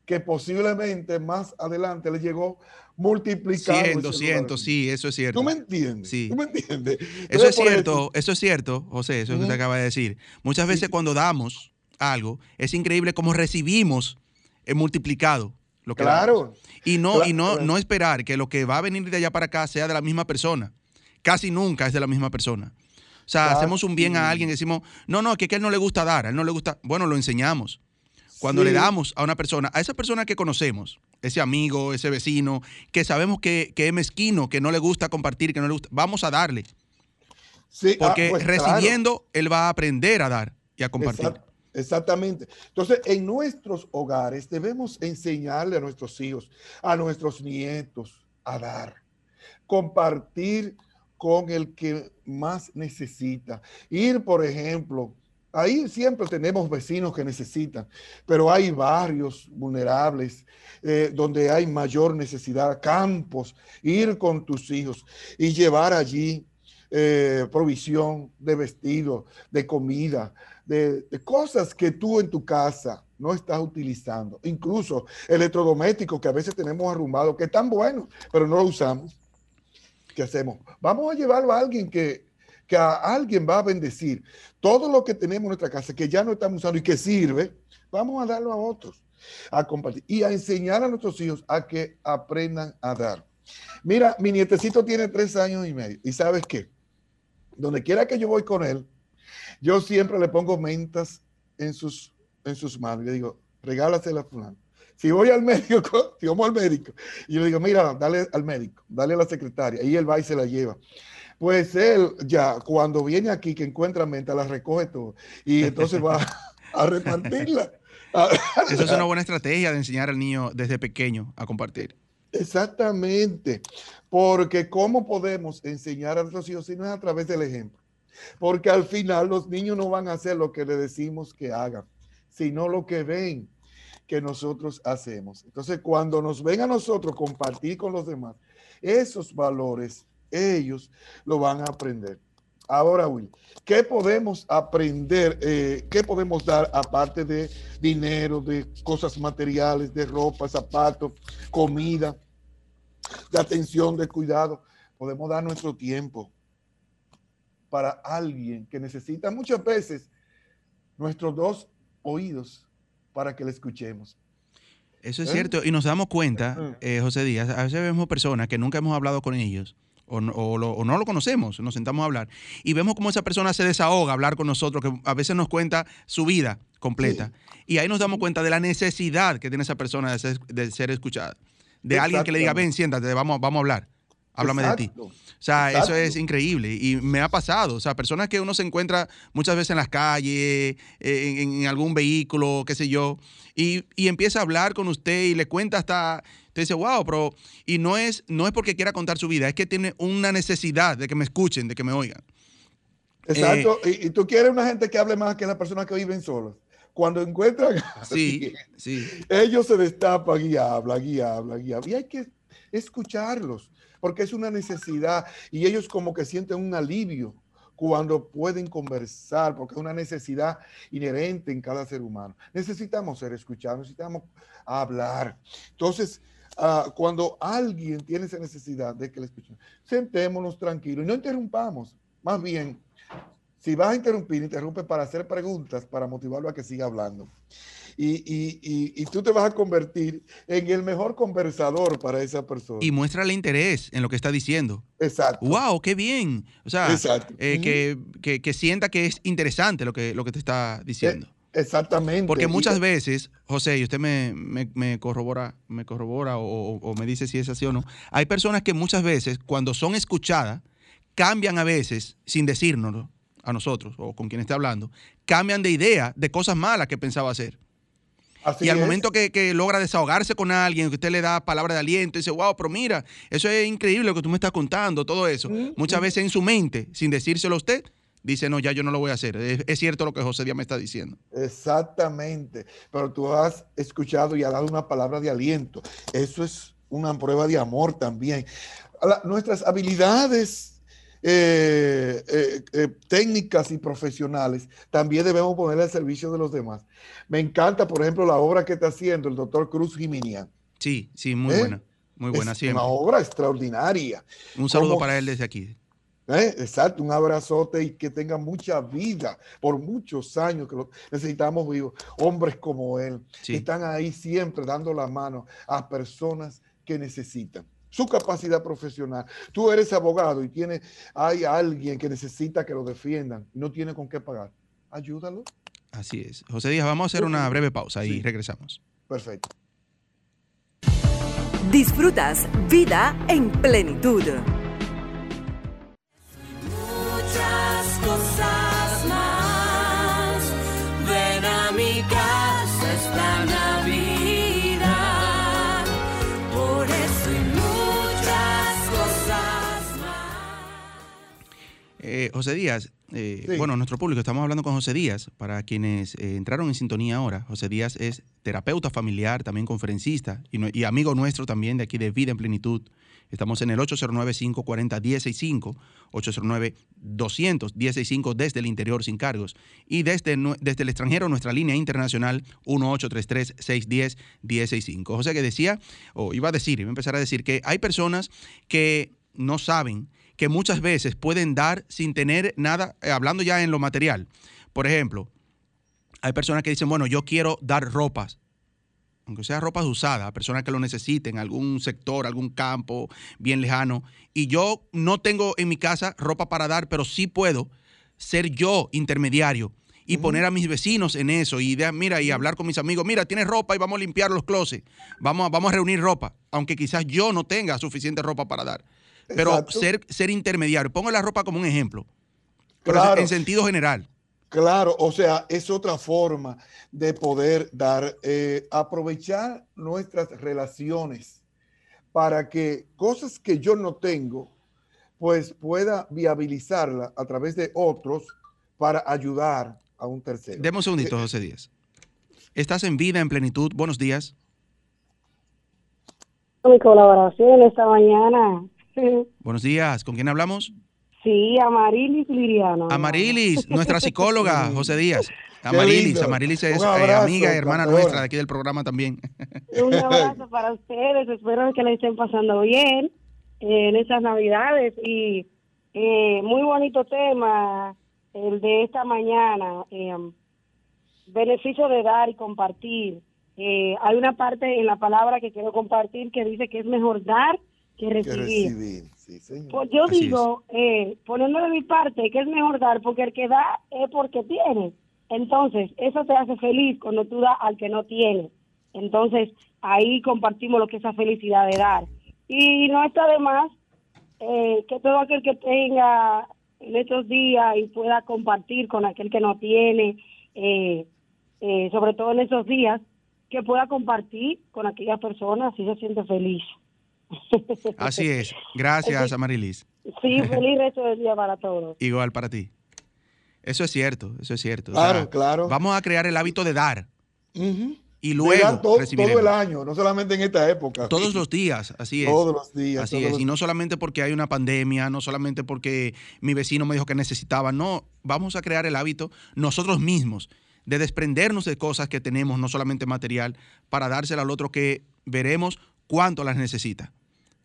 que posiblemente más adelante le llegó multiplicado. 100, ese 200, dólar. sí, eso es cierto. ¿Tú me entiendes? Sí. ¿Tú me entiendes? Eso es cierto, eso es cierto, José, eso es lo que usted acaba de decir. Muchas veces cuando damos algo, es increíble cómo recibimos el multiplicado. Lo que damos. Claro. Y no, y no, no esperar que lo que va a venir de allá para acá sea de la misma persona. Casi nunca es de la misma persona. O sea, hacemos un bien a alguien y decimos, no, no, que, que a él no le gusta dar, a él no le gusta. Bueno, lo enseñamos. Cuando le damos a una persona, a esa persona que conocemos, ese amigo, ese vecino, que sabemos que, que es mezquino, que no le gusta compartir, que no le gusta, vamos a darle. Sí, ah, Porque pues, claro. recibiendo, él va a aprender a dar y a compartir. Exact- Exactamente. Entonces, en nuestros hogares debemos enseñarle a nuestros hijos, a nuestros nietos, a dar, compartir con el que más necesita. Ir, por ejemplo, ahí siempre tenemos vecinos que necesitan, pero hay barrios vulnerables eh, donde hay mayor necesidad, campos, ir con tus hijos y llevar allí eh, provisión de vestido, de comida, de, cosas que tú en tu casa no estás utilizando, incluso electrodomésticos que a veces tenemos arrumbados, que están buenos, pero no lo usamos. ¿Qué hacemos? Vamos a llevarlo a alguien que, que a alguien va a bendecir. Todo lo que tenemos en nuestra casa, que ya no estamos usando y que sirve, vamos a darlo a otros, a compartir y a enseñar a nuestros hijos a que aprendan a dar. Mira, mi nietecito tiene tres años y medio. ¿Y sabes qué? Donde quiera que yo voy con él, yo siempre le pongo mentas en sus en sus manos le digo, regálasela. Si voy al médico, si vamos al médico, y yo le digo, mira, dale al médico, dale a la secretaria, y él va y se la lleva. Pues él ya, cuando viene aquí, que encuentra menta, la recoge todo, y entonces va a repartirla. Esa es una buena estrategia de enseñar al niño desde pequeño a compartir. Exactamente, porque ¿cómo podemos enseñar a nuestros hijos si no es a través del ejemplo? Porque al final los niños no van a hacer lo que le decimos que hagan, sino lo que ven que nosotros hacemos. Entonces, cuando nos ven a nosotros compartir con los demás, esos valores, ellos lo van a aprender. Ahora, Will, ¿qué podemos aprender? Eh, ¿Qué podemos dar aparte de dinero, de cosas materiales, de ropa, zapatos, comida, de atención, de cuidado? Podemos dar nuestro tiempo para alguien que necesita muchas veces nuestros dos oídos para que le escuchemos. Eso es ¿Eh? cierto. Y nos damos cuenta, eh, José Díaz, a veces vemos personas que nunca hemos hablado con ellos o no, o lo- o no lo conocemos, nos sentamos a hablar y vemos cómo esa persona se desahoga a hablar con nosotros, que a veces nos cuenta su vida completa. Y ahí nos damos cuenta de la necesidad que tiene esa persona de ser, de ser escuchada. De alguien que le diga, ven, siéntate, vamos, vamos a hablar, háblame de ti. O sea, eso es increíble y me ha pasado. O sea, personas que uno se encuentra muchas veces en las calles, eh, en, en algún vehículo, qué sé yo, y, y empieza a hablar con usted y le cuenta hasta, usted dice, wow, pero, y no es, no es porque quiera contar su vida, es que tiene una necesidad de que me escuchen, de que me oigan. Exacto. Eh, y, y tú quieres una gente que hable más que las personas que viven solas. Cuando encuentran, Sí, sí. ellos se destapan y hablan y hablan y hablan. Y hay que escucharlos, porque es una necesidad. Y ellos como que sienten un alivio cuando pueden conversar, porque es una necesidad inherente en cada ser humano. Necesitamos ser escuchados, necesitamos hablar. Entonces, ah, cuando alguien tiene esa necesidad de que le escuchen, sentémonos tranquilos y no interrumpamos. Más bien, si vas a interrumpir, interrumpe para hacer preguntas, para motivarlo a que siga hablando. Y, y- y- y tú te vas a convertir en el mejor conversador para esa persona. Y muéstrale interés en lo que está diciendo. Exacto. Wow, qué bien. O sea, eh, que, que- que sienta que es interesante lo que, lo que te está diciendo. Exactamente. Porque muchas veces, José, y usted me, me- me corrobora, me corrobora o me dice si es así o no, hay personas que muchas veces, cuando son escuchadas, cambian a veces, sin decírnoslo a nosotros o con quien esté hablando, cambian de idea de cosas malas que pensaba hacer. Así y al es. momento que, que logra desahogarse con alguien, que usted le da palabra de aliento, dice, wow, pero mira, eso es increíble lo que tú me estás contando, todo eso. Mm, Muchas mm. veces en su mente, sin decírselo a usted, dice, no, ya yo no lo voy a hacer. Es, es cierto lo que José Díaz me está diciendo. Exactamente. Pero tú has escuchado y has dado una palabra de aliento. Eso es una prueba de amor también. La- nuestras habilidades eh, eh, eh, técnicas y profesionales también debemos poner al servicio de los demás. Me encanta, por ejemplo, la obra que está haciendo el doctor Cruz Jiminian. Sí, sí, muy buena. Muy buena es siempre. una obra extraordinaria. Un saludo como- para él desde aquí. Exacto, un abrazote y que tenga mucha vida por muchos años que lo necesitamos vivos. Hombres como él, Sí. que están ahí siempre dando la mano a personas que necesitan. Su capacidad profesional. Tú eres abogado y tiene, hay alguien que necesita que lo defiendan y no tiene con qué pagar. Ayúdalo. Así es. José Díaz, vamos a hacer una breve pausa y regresamos. Perfecto. Disfrutas vida en plenitud. muchas cosas Eh, José Díaz, eh, Sí. bueno, nuestro público, estamos hablando con José Díaz. Para quienes eh, entraron en sintonía ahora, José Díaz es terapeuta familiar, también conferencista y, amigo nuestro también de aquí de Vida en Plenitud. Estamos en el 809-540-165, 809-200-165 desde el interior sin cargos. Y desde, desde el extranjero, nuestra línea internacional 1833-610-165. José que decía, o iba a decir, iba a empezar a decir que hay personas que no saben que muchas veces pueden dar sin tener nada, eh, hablando ya en lo material. Por ejemplo, hay personas que dicen, bueno, yo quiero dar ropas, aunque sea ropas usadas, a personas que lo necesiten, algún sector, algún campo bien lejano, y yo no tengo en mi casa ropa para dar, pero sí puedo ser yo intermediario y poner a mis vecinos en eso y de, mira y hablar con mis amigos, mira, tienes ropa y vamos a limpiar los closets, vamos a, vamos a reunir ropa, aunque quizás yo no tenga suficiente ropa para dar. Pero Exacto. ser, ser intermediario, pongo la ropa como un ejemplo, pero Claro. en sentido general. Claro, o sea, es otra forma de poder dar, eh, aprovechar nuestras relaciones para que cosas que yo no tengo, pues pueda viabilizarla a través de otros para ayudar a un tercero. Deme un segundito, José Díaz. Estás en vida, en plenitud. Buenos días. mi colaboración esta mañana. Buenos días. ¿Con quién hablamos? Sí, Amarilis Liriano. Amarilis, nuestra psicóloga, José Díaz. Amarilis. Amarilis es eh, amiga y hermana nuestra de aquí del programa también. Un abrazo para ustedes. Espero que le estén pasando bien en estas Navidades. Y eh, muy bonito tema el de esta mañana. eh, beneficio de dar y compartir. Eh, hay una parte en la palabra que quiero compartir que dice que es mejor dar que que recibir. recibir. Sí, señor. Pues yo Así digo, eh, poniendo de mi parte, que es mejor dar, porque el que da es porque tiene. Entonces, eso te hace feliz cuando tú das al que no tiene. Entonces, ahí compartimos lo que es esa felicidad de dar. Y no está de más eh, que todo aquel que tenga en estos días y pueda compartir con aquel que no tiene, eh, eh, sobre todo en esos días, que pueda compartir con aquellas personas si se siente feliz. Así es. Gracias, Amarilis. Sí, feliz resto del día para todos. Igual para ti. Eso es cierto, eso es cierto. O Claro, sea, claro. Vamos a crear el hábito de dar y luego dar todo, recibiremos. todo el año, no solamente en esta época. Todos los días, así es. Todos los días. Así todos es, los y no solamente porque hay una pandemia, no solamente porque mi vecino me dijo que necesitaba, no, vamos a crear el hábito nosotros mismos de desprendernos de cosas que tenemos, no solamente material, para dársela al otro que veremos cuánto las necesita.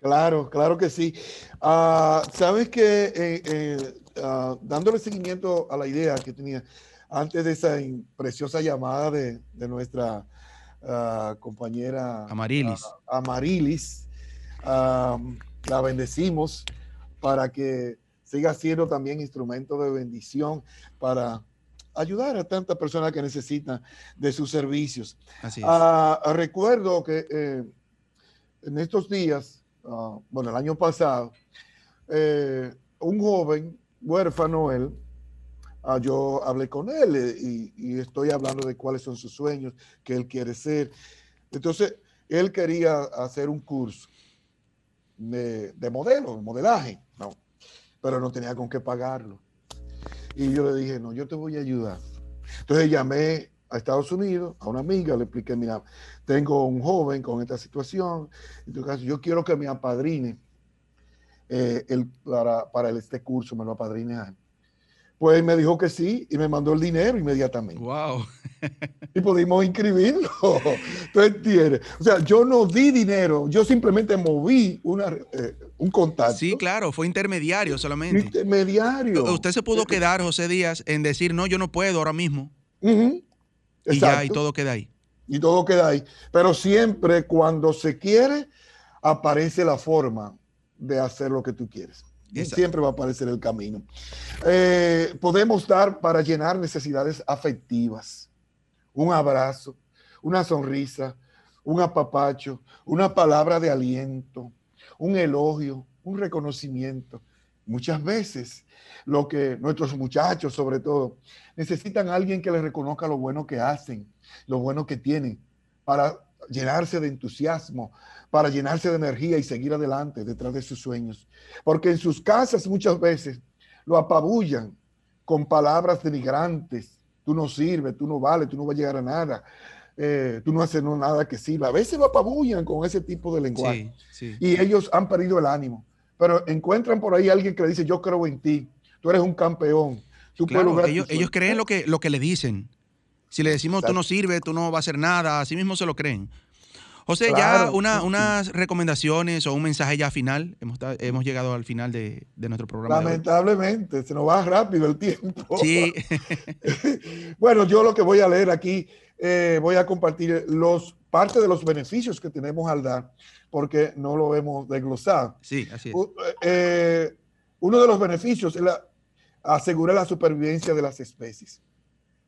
Claro, claro que sí. Ah, Sabes que eh, eh, ah, dándole seguimiento a la idea que tenía antes de esa preciosa llamada de, de nuestra ah, compañera Amarilis. Amarilis, la bendecimos para que siga siendo también instrumento de bendición para ayudar a tantas personas que necesitan de sus servicios. Así es. Recuerdo que eh, en estos días, ah, bueno, el año pasado, eh, un joven huérfano, él, ah, yo hablé con él eh, y, y estoy hablando de cuáles son sus sueños, que él quiere ser. Entonces, él quería hacer un curso de, de modelo, de modelaje, no, pero no tenía con qué pagarlo. Y yo le dije, no, yo te voy a ayudar. Entonces llamé a Estados Unidos, a una amiga, le expliqué, mira, tengo un joven con esta situación, en tu caso, yo quiero que me apadrine eh, el, para, para este curso, me lo apadrine a él. Pues me dijo que sí y me mandó el dinero inmediatamente. wow. Y pudimos inscribirlo. ¿Tú entiendes? O sea, yo no di dinero, yo simplemente moví una, eh, un contacto Sí, claro, fue intermediario solamente. intermediario. Usted se pudo quedar, José Díaz, en decir, no, yo no puedo ahora mismo. Ujú. Y ya, y Exacto. todo queda ahí. y todo queda ahí. Pero siempre cuando se quiere, aparece la forma de hacer lo que tú quieres. Y Exacto. siempre va a aparecer el camino. Eh, podemos dar para llenar necesidades afectivas. Un abrazo, una sonrisa, un apapacho, una palabra de aliento, un elogio, un reconocimiento. Muchas veces lo que nuestros muchachos, sobre todo, necesitan a alguien que les reconozca lo bueno que hacen, lo bueno que tienen, para llenarse de entusiasmo, para llenarse de energía y seguir adelante detrás de sus sueños. Porque en sus casas muchas veces lo apabullan con palabras denigrantes. Tú no sirves, tú no vales, tú no vas a llegar a nada, eh, tú no haces nada que sirva. A veces lo apabullan con ese tipo de lenguaje Sí, sí. y ellos han perdido el ánimo. Pero encuentran por ahí alguien que le dice, yo creo en ti, tú eres un campeón. Tú puedes Claro, ellos, tus ellos sueños". creen lo que, lo que le dicen. Si le decimos, tú no sirves, tú no vas a hacer nada, así mismo se lo creen. José, ya Claro, una- sí, sí. unas recomendaciones o un mensaje ya final. Hemos, hemos llegado al final de, de nuestro programa. Lamentablemente, se nos va rápido el tiempo. Sí, bueno, yo lo que voy a leer aquí, eh, voy a compartir los parte de los beneficios que tenemos al dar, porque no lo hemos desglosado. sí, así es. U- eh, uno de los beneficios es la, asegurar la supervivencia de las especies.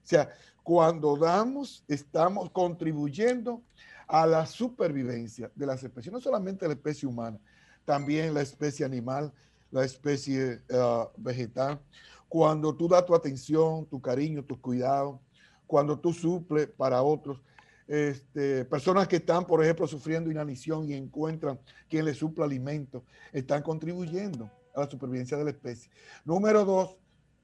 O sea, cuando damos, estamos contribuyendo a la supervivencia de las especies, no solamente la especie humana, también la especie animal, la especie uh, vegetal. Cuando tú das tu atención, tu cariño, tu cuidado, cuando tú suples para otros, este, personas que están, por ejemplo, sufriendo inanición y encuentran quien les suple alimento, están contribuyendo a la supervivencia de la especie. Número dos,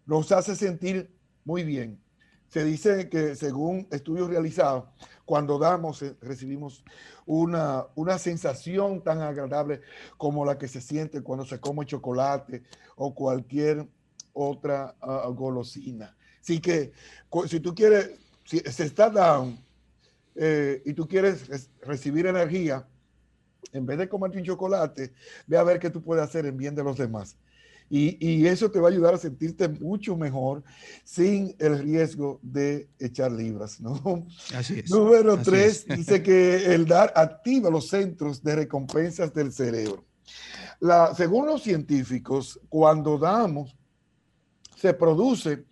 nos hace sentir muy bien. Se dice que según estudios realizados, cuando damos, eh, recibimos una, una sensación tan agradable como la que se siente cuando se come chocolate o cualquier otra uh, golosina. Así que si tú quieres, si se está down eh, y tú quieres recibir energía, en vez de comerte un chocolate, ve a ver qué tú puedes hacer en bien de los demás. Y, eso te va a ayudar a sentirte mucho mejor sin el riesgo de echar libras, ¿no? Así es. Número tres, dice que el dar activa los centros de recompensas del cerebro. La, según los científicos, cuando damos, se produce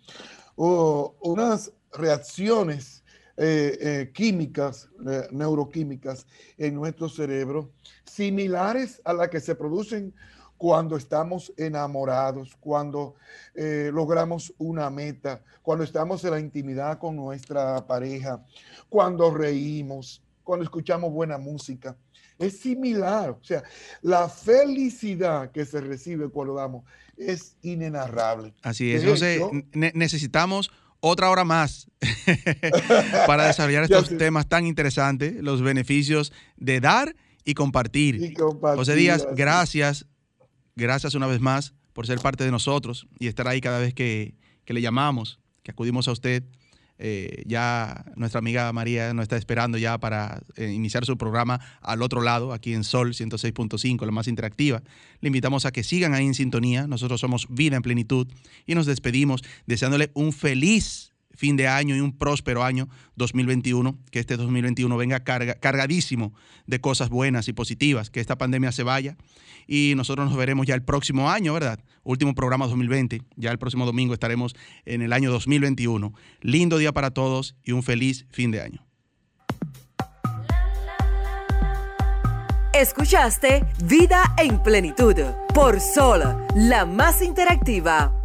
unas reacciones eh, eh, químicas, eh, neuroquímicas en nuestro cerebro, similares a las que se producen cuando estamos enamorados, cuando logramos una meta, cuando estamos en la intimidad con nuestra pareja, cuando reímos, cuando escuchamos buena música. Es similar, o sea, la felicidad que se recibe cuando damos es inenarrable. Así es, José, necesitamos otra hora más para desarrollar estos temas tan interesantes, los beneficios de dar y compartir. y compartir. José Díaz, gracias gracias una vez más por ser parte de nosotros y estar ahí cada vez que, le llamamos, que acudimos a usted. Eh, ya nuestra amiga María nos está esperando ya para eh, iniciar su programa al otro lado, aquí en Sol 106.5, la más interactiva. Le invitamos a que sigan ahí en sintonía. Nosotros somos Vida en Plenitud y nos despedimos deseándole un feliz fin de año y un próspero año 2021, que este 2021 venga cargadísimo de cosas buenas y positivas, que esta pandemia se vaya y nosotros nos veremos ya el próximo año, ¿verdad? Último programa 2020, ya el próximo domingo estaremos en el año 2021. Lindo día para todos y un feliz fin de año. Escuchaste Vida en Plenitud por Sol, la más interactiva